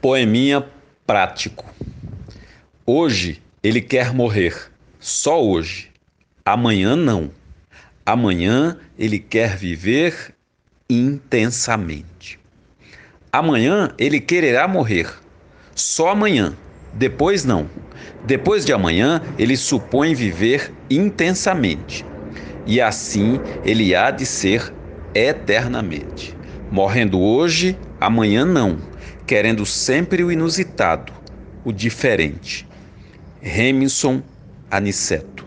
Poeminha prático. Hoje ele quer morrer, só hoje. Amanhã não. Amanhã ele quer viver intensamente. Amanhã ele quererá morrer, só amanhã. Depois não. Depois de amanhã ele supõe viver intensamente. E assim ele há de ser eternamente. Morrendo hoje, amanhã não querendo sempre o inusitado, o diferente. Remington Aniceto